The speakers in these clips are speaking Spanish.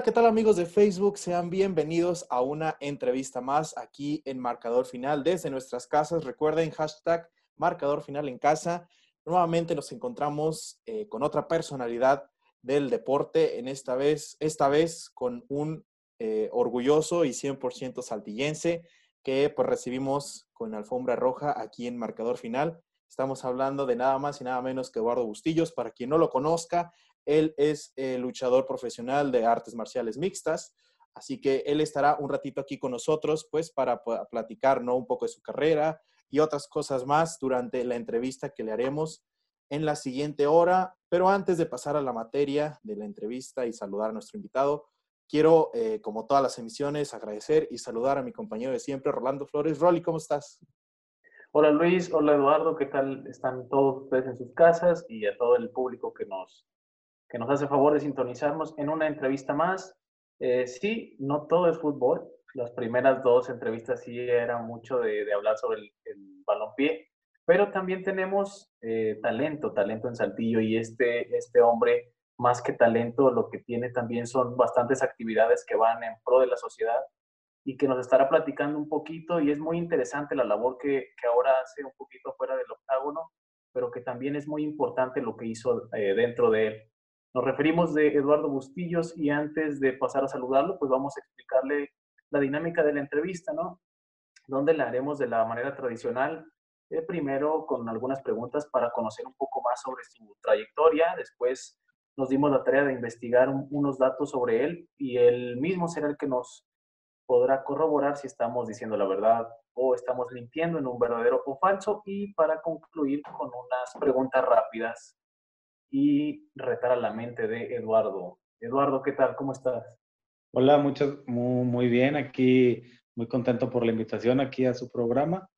Hola, ¿qué tal amigos de Facebook? Sean bienvenidos a una entrevista más aquí en Marcador Final desde nuestras casas. Recuerden hashtag Marcador Final en casa. Nuevamente nos encontramos eh, con otra personalidad del deporte, en esta vez, esta vez con un eh, orgulloso y 100% saltillense que pues recibimos con alfombra roja aquí en Marcador Final. Estamos hablando de nada más y nada menos que Eduardo Bustillos. Para quien no lo conozca, él es el luchador profesional de artes marciales mixtas, así que él estará un ratito aquí con nosotros, pues para platicar ¿no? un poco de su carrera y otras cosas más durante la entrevista que le haremos en la siguiente hora. Pero antes de pasar a la materia de la entrevista y saludar a nuestro invitado, quiero, eh, como todas las emisiones, agradecer y saludar a mi compañero de siempre, Rolando Flores. Rolly, ¿cómo estás? Hola Luis, hola Eduardo, ¿qué tal están todos ustedes en sus casas y a todo el público que nos que nos hace favor de sintonizarnos en una entrevista más. Eh, sí, no todo es fútbol. Las primeras dos entrevistas sí eran mucho de, hablar sobre el, el, balompié, pero también tenemos eh, talento, talento en Saltillo y este, este hombre, más que talento, lo que tiene también son bastantes actividades que van en pro de la sociedad y que nos estará platicando un poquito y es muy interesante la labor que, que ahora hace un poquito fuera del octágono, pero que también es muy importante lo que hizo eh, dentro de él. Nos referimos de Eduardo Bustillos y antes de pasar a saludarlo, pues vamos a explicarle la dinámica de la entrevista, ¿no? Donde la haremos de la manera tradicional, eh, primero con algunas preguntas para conocer un poco más sobre su trayectoria, después nos dimos la tarea de investigar unos datos sobre él y él mismo será el que nos podrá corroborar si estamos diciendo la verdad o estamos mintiendo en un verdadero o falso y para concluir con unas preguntas rápidas y retar a la mente de Eduardo. Eduardo, ¿qué tal? ¿Cómo estás? Hola, muchas, muy, muy bien. Aquí muy contento por la invitación aquí a su programa.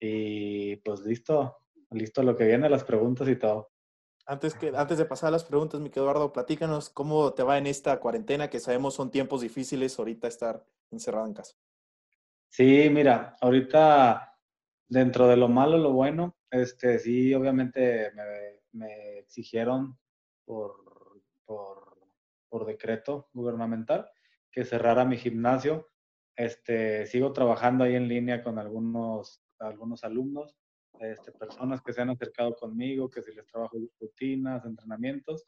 Y pues listo, listo lo que viene, las preguntas y todo. Antes, que, antes de pasar a las preguntas, mi Eduardo, platícanos cómo te va en esta cuarentena, que sabemos son tiempos difíciles ahorita estar encerrado en casa. Sí, mira, ahorita dentro de lo malo, lo bueno, este, sí, obviamente me, me exigieron por, por, por, decreto gubernamental que cerrara mi gimnasio. Este, sigo trabajando ahí en línea con algunos, algunos alumnos, este, personas que se han acercado conmigo, que si les trabajo rutinas, entrenamientos.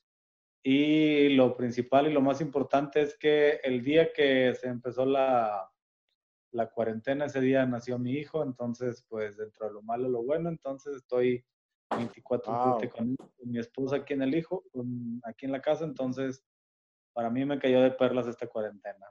Y lo principal y lo más importante es que el día que se empezó la, la cuarentena, ese día nació mi hijo, entonces pues dentro de lo malo, lo bueno, entonces estoy 24 con, mi esposa aquí en el hijo, aquí en la casa, entonces para mí me cayó de perlas esta cuarentena.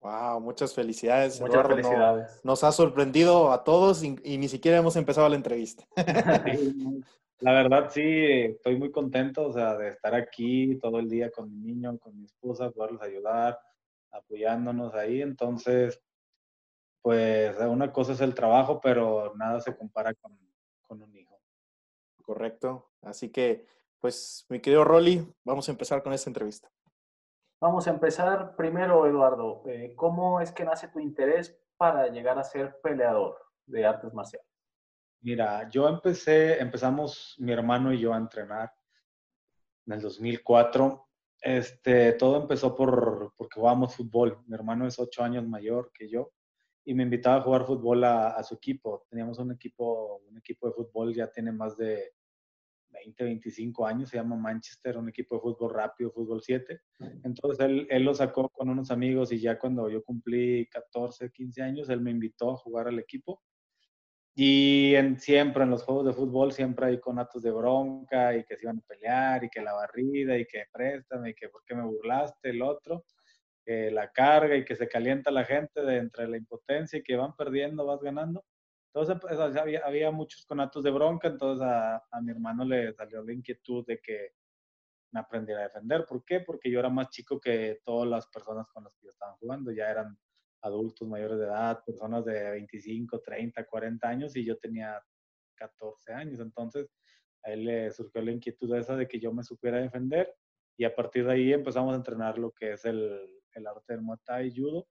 Wow, muchas felicidades. Muchas felicidades. nos ha sorprendido a todos y, ni siquiera hemos empezado la entrevista. la verdad sí, estoy muy contento, o sea, de estar aquí todo el día con mi niño, con mi esposa, poderlos ayudar, apoyándonos ahí. Entonces, pues una cosa es el trabajo, pero nada se compara con, con un hijo. Correcto. Así que, pues, mi querido Rolly, vamos a empezar con esta entrevista. Vamos a empezar primero, Eduardo. Eh, ¿Cómo es que nace tu interés para llegar a ser peleador de artes marciales? Mira, yo empecé, empezamos mi hermano y yo a entrenar en el 2004. Este, todo empezó por, porque jugábamos fútbol. Mi hermano es ocho años mayor que yo y me invitaba a jugar fútbol a, su equipo. Teníamos un equipo, un equipo de fútbol, ya tiene más de 20, 25 años, se llama Manchester, un equipo de fútbol rápido, fútbol 7. Entonces él, él lo sacó con unos amigos y ya cuando yo cumplí 14, 15 años, él me invitó a jugar al equipo. Y en, siempre en los juegos de fútbol, siempre hay conatos de bronca y que se iban a pelear y que la barrida y que préstame y que por qué me burlaste, el otro que la carga y que se calienta la gente de entre la impotencia y que van perdiendo, vas ganando. Entonces pues, había, había, muchos conatos de bronca, entonces a, a, mi hermano le salió la inquietud de que me aprendiera a defender. ¿Por qué? Porque yo era más chico que todas las personas con las que yo estaba jugando, ya eran adultos mayores de edad, personas de 25, 30, 40 años y yo tenía 14 años. Entonces a él le surgió la inquietud esa de que yo me supiera defender y a partir de ahí empezamos a entrenar lo que es el, el arte del Muay Thai Judo.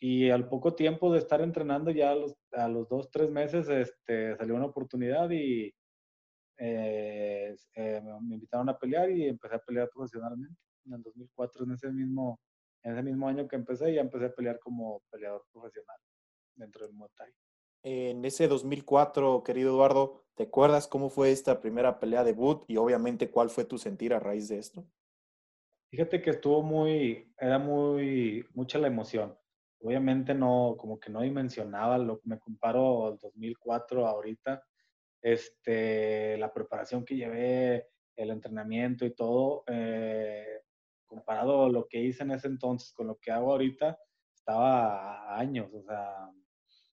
Y al poco tiempo de estar entrenando, ya a los, a los dos, tres meses, este, salió una oportunidad y eh, eh, me invitaron a pelear y empecé a pelear profesionalmente en el 2004, en ese mismo, En ese mismo año que empecé, ya empecé a pelear como peleador profesional dentro del Muay Thai. En ese 2004, querido Eduardo, ¿te acuerdas cómo fue esta primera pelea debut y obviamente cuál fue tu sentir a raíz de esto? Fíjate que estuvo muy, era muy, mucha la emoción. Obviamente no, como que no dimensionaba, lo me comparo al 2004 ahorita, este, la preparación que llevé, el entrenamiento y todo, eh, comparado a lo que hice en ese entonces con lo que hago ahorita, estaba a años, o sea,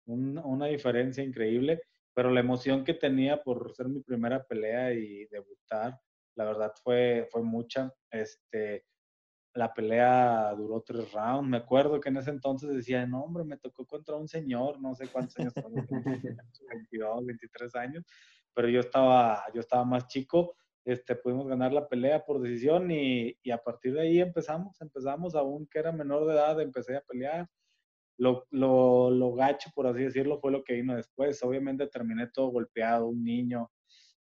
una diferencia increíble, pero la emoción que tenía por ser mi primera pelea y debutar, la verdad fue, fue mucha. Este, la pelea duró tres rounds. Me acuerdo que en ese entonces decía, no, hombre, me tocó contra un señor, no sé cuántos años, 22, 23 años, pero yo estaba, yo estaba más chico. Este, pudimos ganar la pelea por decisión y, y a partir de ahí empezamos, empezamos, aún que era menor de edad, empecé a pelear. Lo, lo, lo gacho, por así decirlo, fue lo que vino después. Obviamente terminé todo golpeado, un niño,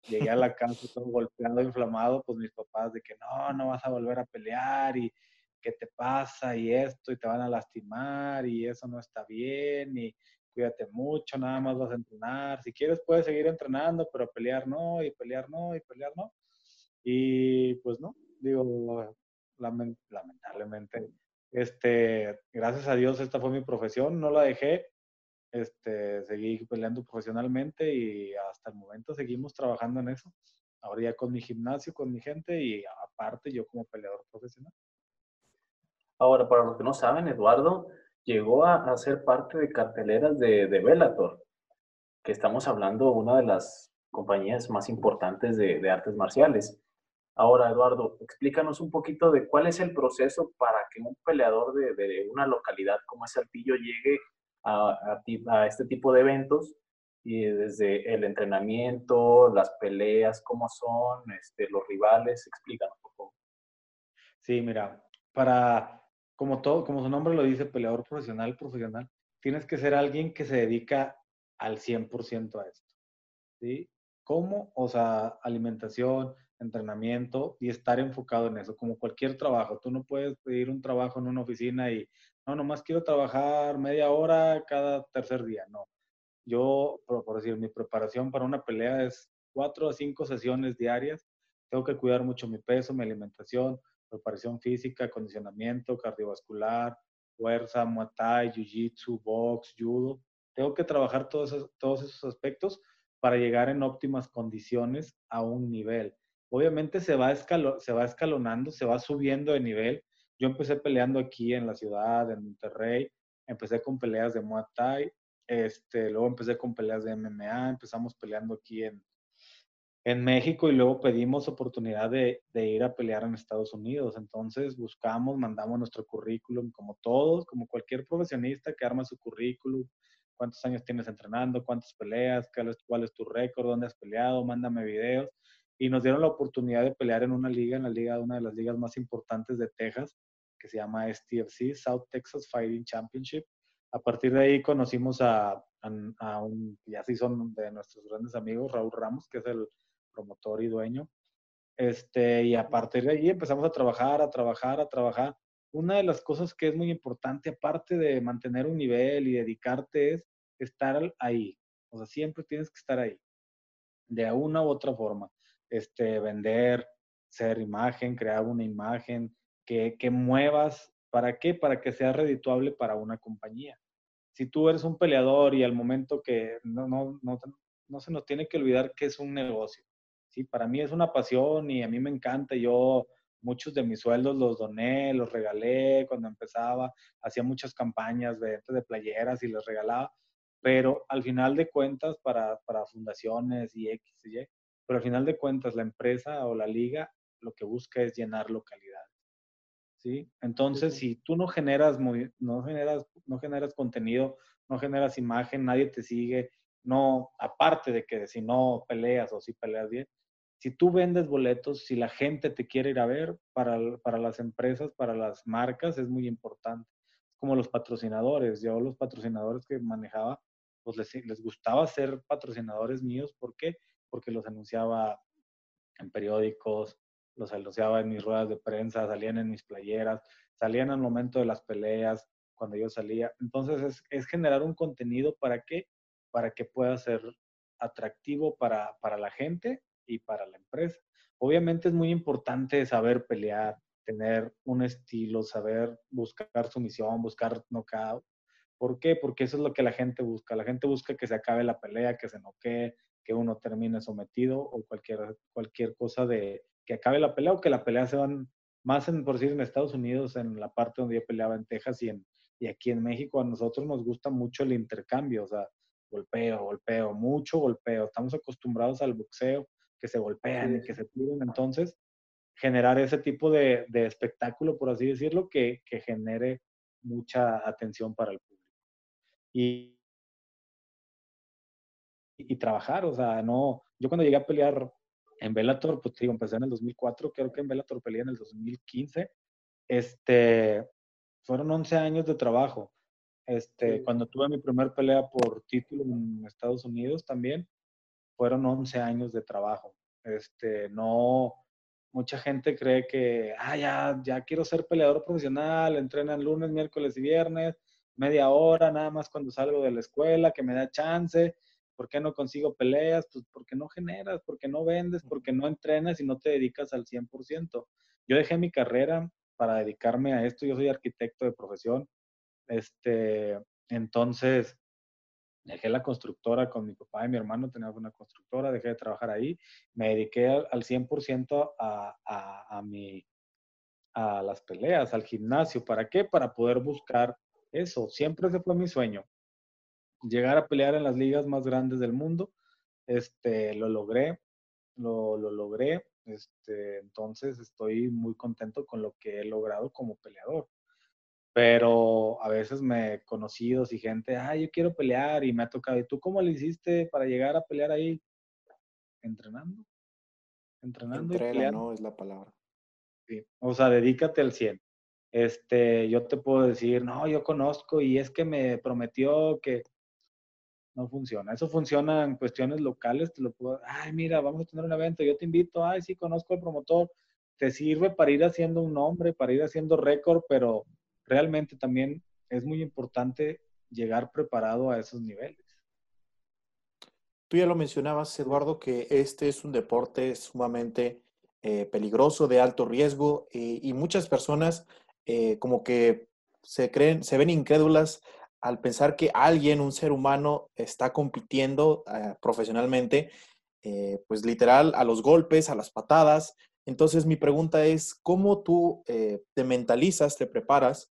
llegué a la casa todo golpeado, inflamado, pues mis papás de que no, no vas a volver a pelear y qué te pasa y esto y te van a lastimar y eso no está bien y cuídate mucho, nada más vas a entrenar. Si quieres puedes seguir entrenando, pero pelear no y pelear no y pelear no. Y pues no, digo, lamentablemente, este, gracias a Dios esta fue mi profesión, no la dejé, este, seguí peleando profesionalmente y hasta el momento seguimos trabajando en eso. Ahora ya con mi gimnasio, con mi gente y aparte yo como peleador profesional. Ahora, para los que no saben, Eduardo llegó a, ser parte de carteleras de, de Bellator, que estamos hablando una de las compañías más importantes de, de artes marciales. Ahora, Eduardo, explícanos un poquito de cuál es el proceso para que un peleador de, de una localidad como Saltillo llegue a, este tipo de eventos y desde el entrenamiento, las peleas, cómo son, este, los rivales, explícanos un poco. Sí, mira, para, como todo, como su nombre lo dice, peleador profesional, profesional, tienes que ser alguien que se dedica al 100% a esto, ¿sí? ¿Cómo? O sea, alimentación, entrenamiento y estar enfocado en eso, como cualquier trabajo. Tú no puedes pedir un trabajo en una oficina y no, nomás quiero trabajar media hora cada tercer día, no. Yo, por, decir, mi preparación para una pelea es cuatro a cinco sesiones diarias. Tengo que cuidar mucho mi peso, mi alimentación, preparación física, condicionamiento cardiovascular, fuerza, muay thai, jiu-jitsu, box, judo. Tengo que trabajar todos esos, aspectos para llegar en óptimas condiciones a un nivel. Obviamente se va escalonando, se va subiendo de nivel yo empecé peleando aquí en la ciudad, en Monterrey, empecé con peleas de Muay Thai, este, luego empecé con peleas de MMA, empezamos peleando aquí en, en México y luego pedimos oportunidad de, de, ir a pelear en Estados Unidos. Entonces buscamos, mandamos nuestro currículum como todos, como cualquier profesionista que arma su currículum, cuántos años tienes entrenando, cuántas peleas, cuál es, cuál es tu récord, dónde has peleado, mándame videos. Y nos dieron la oportunidad de pelear en una liga, en la liga, una de las ligas más importantes de Texas, que se llama STFC, South Texas Fighting Championship. A partir de ahí conocimos a, a, un, ya sí son de nuestros grandes amigos, Raúl Ramos, que es el promotor y dueño. Este, y a partir de ahí empezamos a trabajar, a trabajar, a trabajar. Una de las cosas que es muy importante, aparte de mantener un nivel y dedicarte, es estar ahí. O sea, siempre tienes que estar ahí, de una u otra forma este, vender, ser imagen, crear una imagen, que, que muevas. ¿Para qué? Para que sea redituable para una compañía. Si tú eres un peleador y al momento que no, no, no, no se nos tiene que olvidar que es un negocio. ¿sí? Para mí es una pasión y a mí me encanta. Yo muchos de mis sueldos los doné, los regalé cuando empezaba, hacía muchas campañas de, de playeras y les regalaba, pero al final de cuentas para, para fundaciones y X y Y, pero al final de cuentas la empresa o la liga lo que busca es llenar localidades. ¿Sí? Entonces, si tú no generas, no generas, no generas contenido, no generas imagen, nadie te sigue, no, aparte de que si no peleas o si peleas bien, si tú vendes boletos, si la gente te quiere ir a ver, para, para las empresas, para las marcas, es muy importante. Como los patrocinadores. Yo los patrocinadores que manejaba, pues les, les gustaba ser patrocinadores míos. ¿Por qué? porque los anunciaba en periódicos, los anunciaba en mis ruedas de prensa, salían en mis playeras, salían al momento de las peleas, cuando yo salía. Entonces es, es generar un contenido para qué? Para que pueda ser atractivo para, para la gente y para la empresa. Obviamente es muy importante saber pelear, tener un estilo, saber buscar su misión, buscar knockout. ¿Por qué? Porque eso es lo que la gente busca. La gente busca que se acabe la pelea, que se noquee, que uno termine sometido o cualquier, cualquier cosa de que acabe la pelea o que la pelea se van más en, por decir, en Estados Unidos, en la parte donde yo peleaba en Texas y, en, y aquí en México, a nosotros nos gusta mucho el intercambio, o sea, golpeo, golpeo, mucho golpeo. Estamos acostumbrados al boxeo, que se golpean y que se tiran. Entonces, generar ese tipo de, de espectáculo, por así decirlo, que, que, genere mucha atención para el público. Y, y trabajar, o sea, no, yo cuando llegué a pelear en Bellator, pues digo, empecé en el 2004, creo que en Bellator peleé en el 2015, este, fueron 11 años de trabajo. Este, cuando tuve mi primer pelea por título en Estados Unidos también, fueron 11 años de trabajo. Este, no, mucha gente cree que, ah, ya, ya quiero ser peleador profesional, entrenan lunes, miércoles y viernes, media hora, nada más cuando salgo de la escuela, que me da chance. ¿Por qué no consigo peleas? Pues porque no generas, porque no vendes, porque no entrenas y no te dedicas al 100%. Yo dejé mi carrera para dedicarme a esto. Yo soy arquitecto de profesión. Este, entonces, dejé la constructora con mi papá y mi hermano, teníamos una constructora, dejé de trabajar ahí, me dediqué al, 100% a, a, a, mi, a las peleas, al gimnasio. ¿Para qué? Para poder buscar eso. Siempre ese fue mi sueño. Llegar a pelear en las ligas más grandes del mundo. Este, lo logré, lo, lo logré. Este, entonces estoy muy contento con lo que he logrado como peleador pero a veces me conocidos y gente, ah, yo quiero pelear y me ha tocado, ¿y tú cómo le hiciste para llegar a pelear ahí? Entrenando. Entrenando y peleando. no es la palabra. Sí, o sea, dedícate al 100. Este, yo te puedo decir, no, yo conozco y es que me prometió que no funciona. Eso funciona en cuestiones locales, te lo puedo, ay, mira, vamos a tener un evento, yo te invito, ay, sí, conozco al promotor, te sirve para ir haciendo un nombre, para ir haciendo récord, pero realmente también es muy importante llegar preparado a esos niveles. Tú ya lo mencionabas, Eduardo, que este es un deporte sumamente eh, peligroso, de alto riesgo, y muchas personas eh, como que se creen, se ven incrédulas al pensar que alguien, un ser humano, está compitiendo profesionalmente, pues literal, a los golpes, a las patadas. Entonces mi pregunta es, ¿cómo tú te mentalizas, te preparas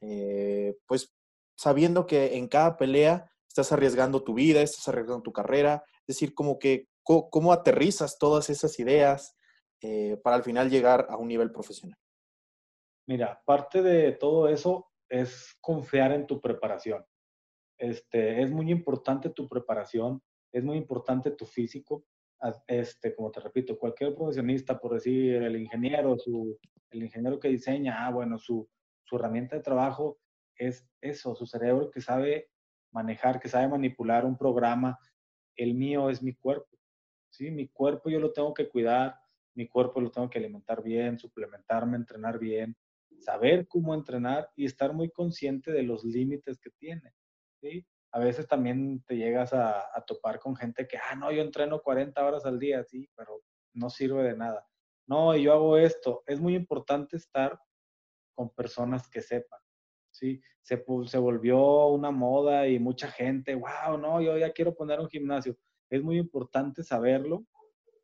eh, pues sabiendo que en cada pelea estás arriesgando tu vida, estás arriesgando tu carrera, es decir, como que cómo, aterrizas todas esas ideas eh, para al final llegar a un nivel profesional. Mira, parte de todo eso es confiar en tu preparación. Este, es muy importante tu preparación, es muy importante tu físico. Este, como te repito, cualquier profesionista, por decir el ingeniero, su, el ingeniero que diseña, ah, bueno, su, su herramienta de trabajo es eso, su cerebro que sabe manejar, que sabe manipular un programa. El mío es mi cuerpo. ¿sí? Mi cuerpo yo lo tengo que cuidar, mi cuerpo lo tengo que alimentar bien, suplementarme, entrenar bien, saber cómo entrenar y estar muy consciente de los límites que tiene. ¿sí? A veces también te llegas a, topar con gente que, ah, no, yo entreno 40 horas al día, sí, pero no sirve de nada. No, yo hago esto. Es muy importante estar con personas que sepan. ¿sí? Se, se volvió una moda y mucha gente, wow, no, yo ya quiero poner un gimnasio. Es muy importante saberlo,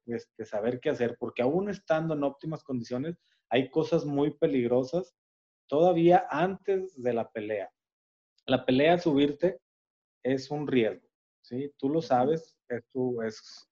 este, saber qué hacer, porque aún estando en óptimas condiciones, hay cosas muy peligrosas todavía antes de la pelea. La pelea, subirte, es un riesgo, ¿sí? Tú lo sabes, es, es,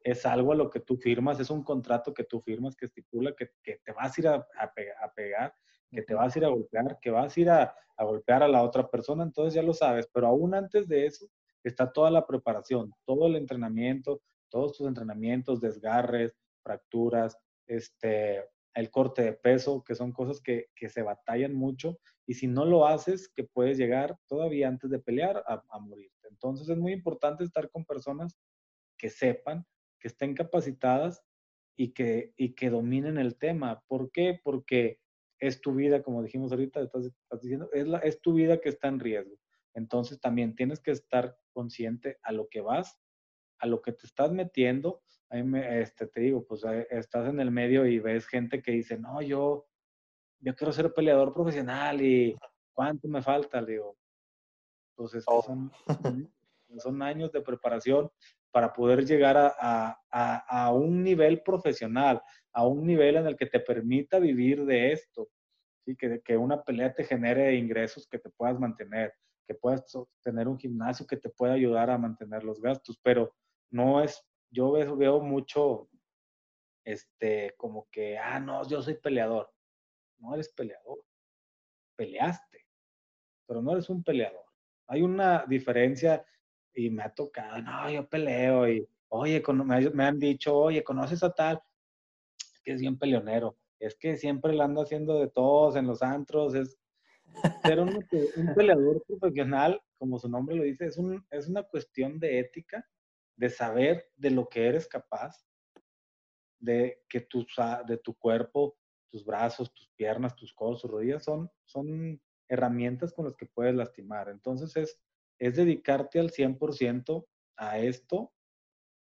es algo a lo que tú firmas, es un contrato que tú firmas que estipula que, que te vas a ir a, a pegar que te vas a ir a golpear, que vas a ir a, golpear a la otra persona, entonces ya lo sabes, pero aún antes de eso está toda la preparación, todo el entrenamiento, todos tus entrenamientos, desgarres, fracturas, este, el corte de peso, que son cosas que, se batallan mucho y si no lo haces, que puedes llegar todavía antes de pelear a, a morirte. Entonces es muy importante estar con personas que sepan, que estén capacitadas y que, y que dominen el tema. ¿Por qué? Porque es tu vida, como dijimos ahorita, estás, diciendo, es, la, es tu vida que está en riesgo. Entonces también tienes que estar consciente a lo que vas, a lo que te estás metiendo. A me, este, te digo, pues estás en el medio y ves gente que dice, no, yo, yo quiero ser peleador profesional y ¿cuánto me falta? Le digo, pues es que son, son años de preparación para poder llegar a, a, a, un nivel profesional, a un nivel en el que te permita vivir de esto, ¿sí? que, que una pelea te genere ingresos que te puedas mantener, que puedas tener un gimnasio que te pueda ayudar a mantener los gastos, pero no es, yo veo, veo mucho, este, como que, ah, no, yo soy peleador. No eres peleador, peleaste, pero no eres un peleador. Hay una diferencia y me ha tocado, no, yo peleo y, oye, me han dicho, oye, ¿conoces a tal? Que es bien peleonero, es que siempre lo anda haciendo de todos en los antros, es ser un, peleador profesional, como su nombre lo dice, es, un, es una cuestión de ética, de saber de lo que eres capaz, de que tu, de tu cuerpo, tus brazos, tus piernas, tus codos, tus rodillas son, son herramientas con las que puedes lastimar. Entonces es es dedicarte al 100% a esto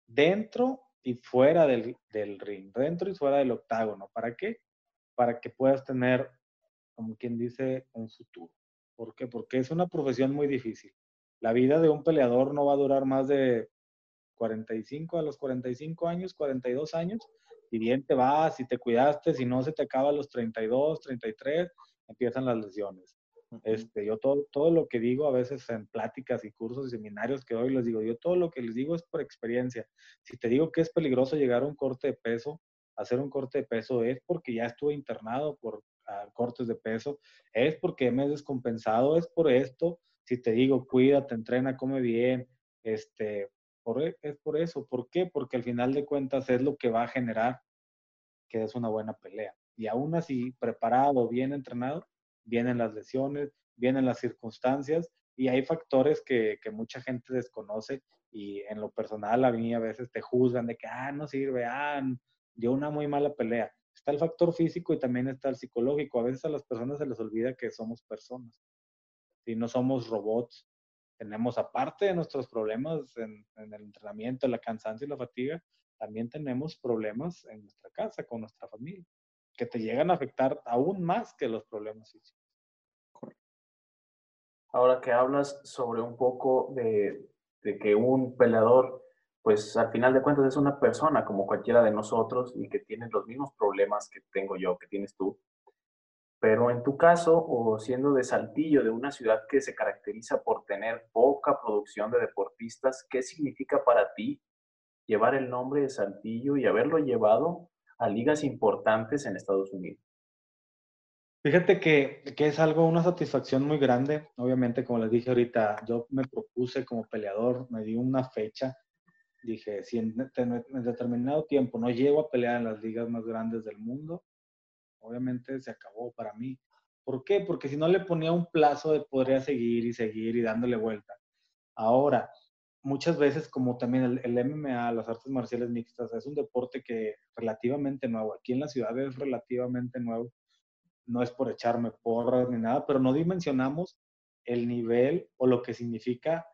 dentro y fuera del, ring, dentro y fuera del octágono. ¿Para qué? Para que puedas tener, como quien dice, un futuro. ¿Por qué? Porque es una profesión muy difícil. La vida de un peleador no va a durar más de 45 a los 45 años, 42 años, y bien te vas, y te cuidaste, si no se te acaba a los 32, 33, empiezan las lesiones. Este, yo todo, todo lo que digo a veces en pláticas y cursos y seminarios que doy, les digo, yo todo lo que les digo es por experiencia. Si te digo que es peligroso llegar a un corte de peso, hacer un corte de peso es porque ya estuve internado por cortes de peso, es porque me he descompensado, es por esto. Si te digo, cuídate, entrena, come bien, este, es por eso. ¿Por qué? Porque al final de cuentas es lo que va a generar que es una buena pelea. Y aún así, preparado, bien entrenado, vienen las lesiones, vienen las circunstancias y hay factores que, mucha gente desconoce y en lo personal a mí a veces te juzgan de que, ah, no sirve, ah, dio una muy mala pelea. Está el factor físico y también está el psicológico. A veces a las personas se les olvida que somos personas y no somos robots. Tenemos, aparte de nuestros problemas en, el entrenamiento, la cansancio y la fatiga, también tenemos problemas en nuestra casa, con nuestra familia que te llegan a afectar aún más que los problemas físicos. Ahora que hablas sobre un poco de, de que un peleador, pues al final de cuentas es una persona como cualquiera de nosotros y que tiene los mismos problemas que tengo yo, que tienes tú. Pero en tu caso, o siendo de Saltillo, de una ciudad que se caracteriza por tener poca producción de deportistas, ¿qué significa para ti llevar el nombre de Saltillo y haberlo llevado a ligas importantes en Estados Unidos. Fíjate que, que, es algo, una satisfacción muy grande. Obviamente, como les dije ahorita, yo me propuse como peleador, me di una fecha. Dije, si en, en determinado tiempo no llego a pelear en las ligas más grandes del mundo, obviamente se acabó para mí. ¿Por qué? Porque si no le ponía un plazo de podría seguir y seguir y dándole vuelta. Ahora, muchas veces, como también el, MMA, las artes marciales mixtas, es un deporte que relativamente nuevo. Aquí en la ciudad es relativamente nuevo. No es por echarme porras ni nada, pero no dimensionamos el nivel o lo que significa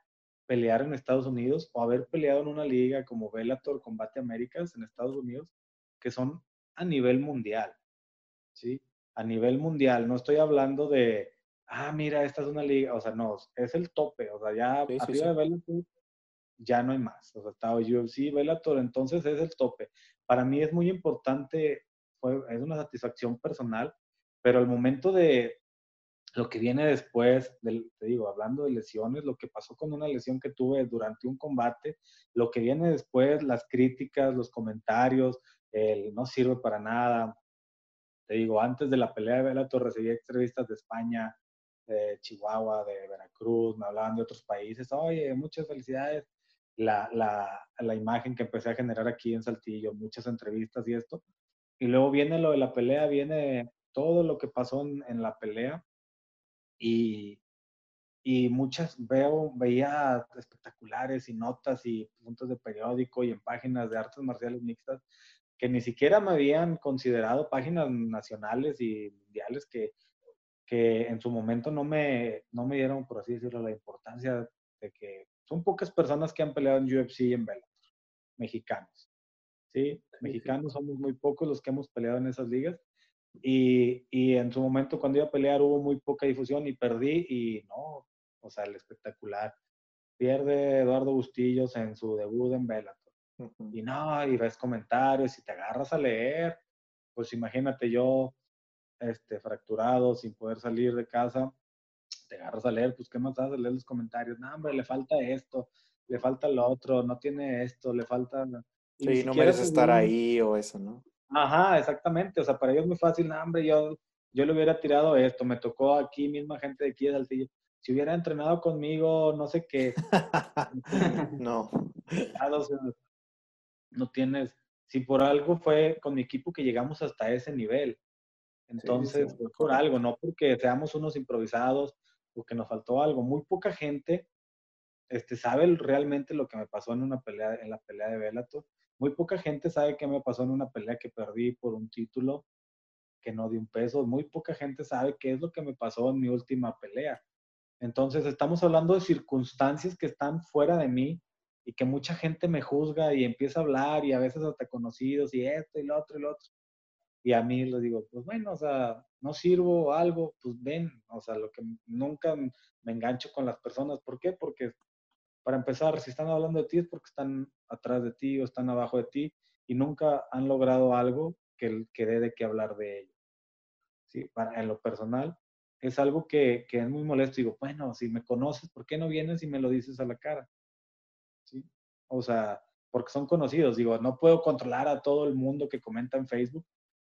pelear en Estados Unidos o haber peleado en una liga como Bellator Combate Américas en Estados Unidos, que son a nivel mundial. ¿Sí? A nivel mundial. No estoy hablando de, ah, mira, esta es una liga, o sea, no, es el tope, o sea, ya arriba de Bellator ya no hay más. O sea, estaba UFC, Bellator, entonces es el tope. Para mí es muy importante, es una satisfacción personal, pero al momento de lo que viene después, del, te digo, hablando de lesiones, lo que pasó con una lesión que tuve durante un combate, lo que viene después, las críticas, los comentarios, el no sirve para nada. Te digo, antes de la pelea de Bellator recibí entrevistas de España, de Chihuahua, de Veracruz, me hablaban de otros países. Oye, muchas felicidades la, la, la, imagen que empecé a generar aquí en Saltillo, muchas entrevistas y esto. Y luego viene lo de la pelea, viene todo lo que pasó en, la pelea y, y muchas veo, veía espectaculares y notas y puntos de periódico y en páginas de artes marciales mixtas que ni siquiera me habían considerado páginas nacionales y mundiales que, que en su momento no me, no me dieron, por así decirlo, la importancia de que son pocas personas que han peleado en UFC y en Bellator, mexicanos. ¿sí? Mexicanos somos muy pocos los que hemos peleado en esas ligas. Y, y, en su momento cuando iba a pelear hubo muy poca difusión y perdí y no, o sea, el espectacular. Pierde Eduardo Bustillos en su debut en Bellator. Y no, y ves comentarios y te agarras a leer. Pues imagínate yo, este, fracturado, sin poder salir de casa, te agarras a leer, pues qué más haces, leer los comentarios. No, hombre, le falta esto, le falta lo otro, no tiene esto, le falta... Sí, no merece estar ahí o eso, ¿no? Ajá, exactamente. O sea, para ellos es muy fácil, no, hombre, yo, yo le hubiera tirado esto, me tocó aquí misma gente de aquí de Saltillo si hubiera entrenado conmigo, no sé qué. no. No tienes, si por algo fue con mi equipo que llegamos hasta ese nivel. Entonces, fue por algo, no porque seamos unos improvisados o que nos faltó algo. Muy poca gente este, sabe realmente lo que me pasó en una pelea, en la pelea de Bellator. Muy poca gente sabe qué me pasó en una pelea que perdí por un título que no di un peso. Muy poca gente sabe qué es lo que me pasó en mi última pelea. Entonces, estamos hablando de circunstancias que están fuera de mí y que mucha gente me juzga y empieza a hablar y a veces hasta conocidos y esto y lo otro y lo otro. Y a mí les digo, pues bueno, o sea, no sirvo algo, pues ven, o sea, lo que nunca me engancho con las personas. ¿Por qué? Porque para empezar, si están hablando de ti es porque están atrás de ti o están abajo de ti y nunca han logrado algo que, que dé de qué hablar de ello. ¿Sí? Para, en lo personal, es algo que, que, es muy molesto. Digo, bueno, si me conoces, ¿por qué no vienes y me lo dices a la cara? O sea, porque son conocidos. Digo, no puedo controlar a todo el mundo que comenta en Facebook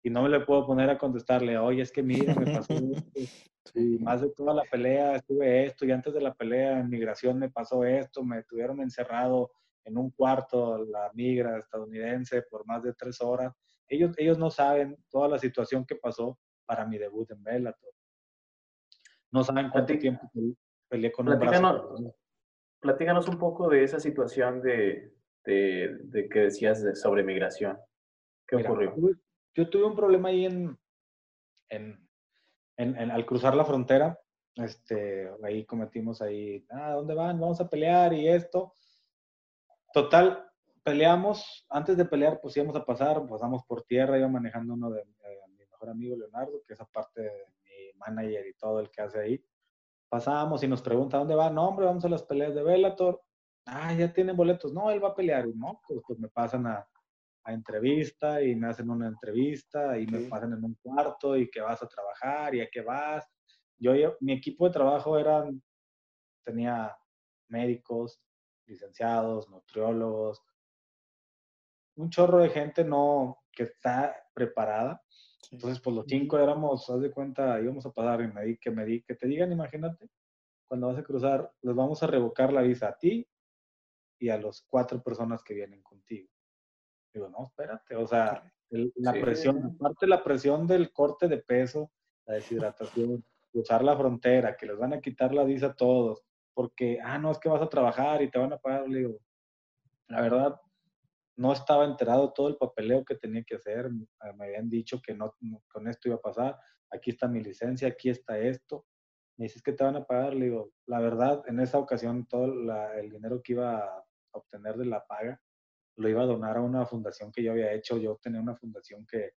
y no me le puedo poner a contestarle, oye, es que mira, me pasó esto. Y más de toda la pelea estuve esto y antes de la pelea en migración me pasó esto, me tuvieron encerrado en un cuarto la migra estadounidense por más de tres horas. Ellos, ellos no saben toda la situación que pasó para mi debut en Bellator. No saben cuánto tiempo peleé con un brazo. Platícanos un poco de esa situación de, de, de que decías de sobre migración. ¿Qué ocurrió? Yo tuve un problema ahí en, en, en, al cruzar la frontera. Este, ahí cometimos ahí, ah, ¿dónde van? Vamos a pelear y esto. Total, peleamos. Antes de pelear, pues íbamos a pasar, pasamos por tierra, iba manejando uno de, mi mejor amigo Leonardo, que es aparte de manager y todo el que hace ahí. Pasamos y nos pregunta dónde va. No, hombre, vamos a las peleas de Bellator. Ah, ya tienen boletos. No, él va a pelear. no, pues, pues, me pasan a, a, entrevista y me hacen una entrevista y me pasan en un cuarto y que vas a trabajar y a qué vas. Yo, mi equipo de trabajo eran, tenía médicos, licenciados, nutriólogos, un chorro de gente no que está preparada entonces, pues los cinco éramos, haz de cuenta, íbamos a pasar y me di, que me di, que te digan, imagínate, cuando vas a cruzar, les vamos a revocar la visa a ti y a las cuatro personas que vienen contigo. Digo, no, espérate, o sea, la presión, aparte la presión del corte de peso, la deshidratación, cruzar la frontera, que les van a quitar la visa a todos, porque, ah, no, es que vas a trabajar y te van a pagar, le digo, la verdad, no estaba enterado todo el papeleo que tenía que hacer. Ah, me habían dicho que no, con esto iba a pasar. Aquí está mi licencia, aquí está esto. Me dices que te van a pagar. Le digo, la verdad, en esa ocasión todo el dinero que iba a obtener de la paga lo iba a donar a una fundación que yo había hecho. Yo tenía una fundación que,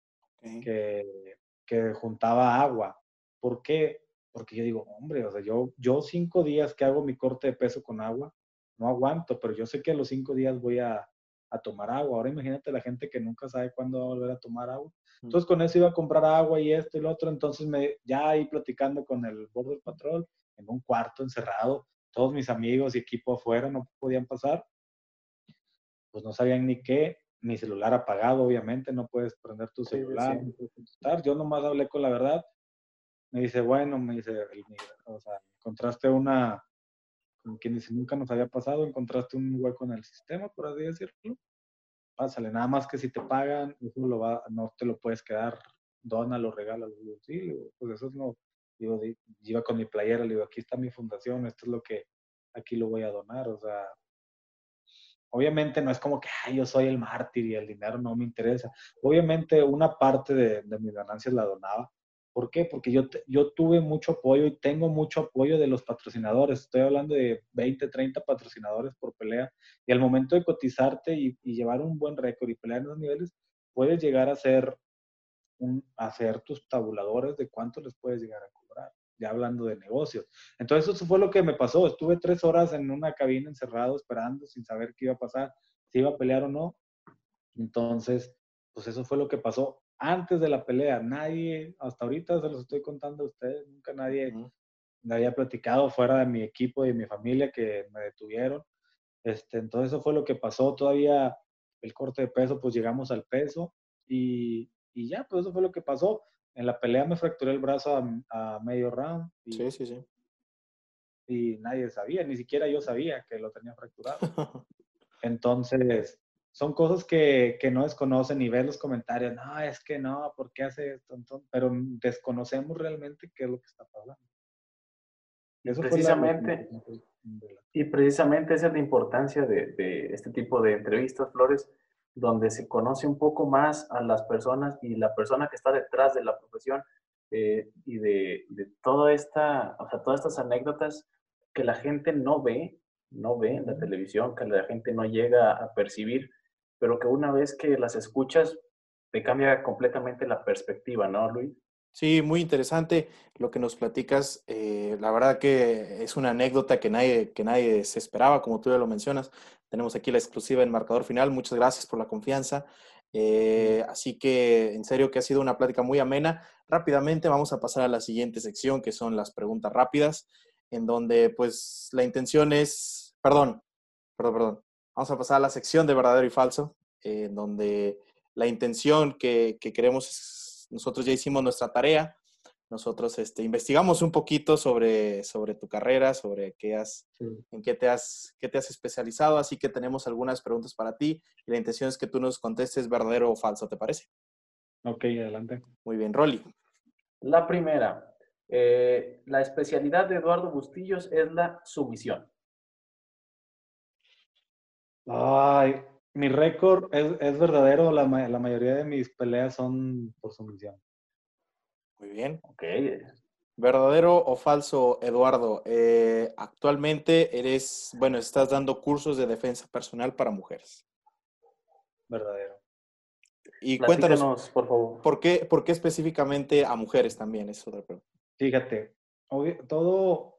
que, que, juntaba agua. ¿Por qué? Porque yo digo, hombre, o sea, yo, yo cinco días que hago mi corte de peso con agua, no aguanto, pero yo sé que a los cinco días voy a, a tomar agua. Ahora imagínate la gente que nunca sabe cuándo va a volver a tomar agua. Entonces con eso iba a comprar agua y esto y lo otro. Entonces me, ya ahí platicando con el Border Patrol, en un cuarto encerrado, todos mis amigos y equipo afuera no podían pasar. Pues no sabían ni qué, mi celular apagado, obviamente, no puedes prender tu celular, puedes contestar. Yo nomás hablé con la verdad. Me dice, bueno, me dice, o sea, encontraste una, como quien dice, nunca nos había pasado, encontraste un hueco en el sistema, por así decirlo. Pásale, nada más que si te pagan, no te lo puedes quedar, dónalo, regálalo. Sí, pues eso no, digo, iba con mi playera, le digo, aquí está mi fundación, esto es lo que aquí lo voy a donar, o sea, obviamente no es como que yo soy el mártir y el dinero no me interesa. Obviamente una parte de mis ganancias la donaba. ¿Por qué? Porque yo, yo tuve mucho apoyo y tengo mucho apoyo de los patrocinadores. Estoy hablando de 20, 30 patrocinadores por pelea. Y al momento de cotizarte y, llevar un buen récord y pelear en los niveles, puedes llegar a hacer, un, hacer tus tabuladores de cuánto les puedes llegar a cobrar ya hablando de negocios. Entonces eso fue lo que me pasó. Estuve tres horas en una cabina encerrado esperando sin saber qué iba a pasar, si iba a pelear o no. Entonces, pues eso fue lo que pasó antes de la pelea. Nadie, hasta ahorita se los estoy contando a ustedes, nunca nadie me había platicado fuera de mi equipo y de mi familia que me detuvieron. Este, entonces eso fue lo que pasó. Todavía el corte de peso, pues llegamos al peso y, y ya, pues eso fue lo que pasó en la pelea me fracturé el brazo a, medio round. Y, sí, sí, sí. Y nadie sabía, ni siquiera yo sabía que lo tenía fracturado. Entonces, son cosas que, que, no desconocen y ven los comentarios, no, es que no, ¿por qué hace esto? Entonces, pero desconocemos realmente qué es lo que está pasando. Eso precisamente, y precisamente esa es la importancia de, de este tipo de entrevistas, Flores, donde se conoce un poco más a las personas y la persona que está detrás de la profesión eh, y de, de, toda esta, o sea, todas estas anécdotas que la gente no ve, no ve en la televisión, que la gente no llega a percibir, pero que una vez que las escuchas te cambia completamente la perspectiva, ¿no, Luis? Sí, muy interesante lo que nos platicas. Eh, la verdad que es una anécdota que nadie, que nadie se esperaba, como tú ya lo mencionas. Tenemos aquí la exclusiva en marcador final. Muchas gracias por la confianza. Eh, así que en serio que ha sido una plática muy amena. Rápidamente vamos a pasar a la siguiente sección, que son las preguntas rápidas, en donde pues la intención es, perdón, perdón, perdón. Vamos a pasar a la sección de verdadero y falso, en donde la intención que, que queremos es, nosotros ya hicimos nuestra tarea nosotros este, investigamos un poquito sobre, sobre tu carrera, sobre qué has, en qué te, has, qué te has especializado, así que tenemos algunas preguntas para ti y la intención es que tú nos contestes verdadero o falso, ¿te parece? Ok, adelante. Muy bien, Rolly. La primera, eh, la especialidad de Eduardo Bustillos es la sumisión. Ay, mi récord es, es verdadero, la, la mayoría de mis peleas son por sumisión. Muy bien. Ok. ¿Verdadero o falso, Eduardo? Eh, actualmente eres, bueno, estás dando cursos de defensa personal para mujeres. Verdadero. Y cuéntanos, por favor. ¿por qué, ¿Por qué específicamente a mujeres también? Es otra pregunta. Fíjate, todo,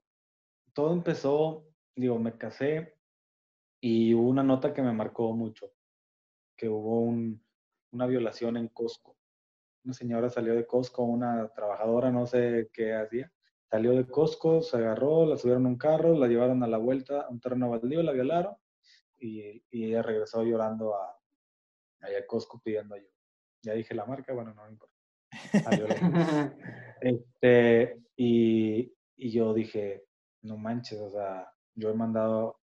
todo empezó, digo, me casé y hubo una nota que me marcó mucho, que hubo una violación en Costco una señora salió de Costco, una trabajadora, no sé qué hacía, salió de Costco, se agarró, la subieron a un carro, la llevaron a la vuelta a un terreno baldío, la violaron y, ella regresó llorando a, a Costco pidiendo ayuda. Ya dije la marca, bueno, no me importa. este, y, y yo dije, no manches, o sea, yo he mandado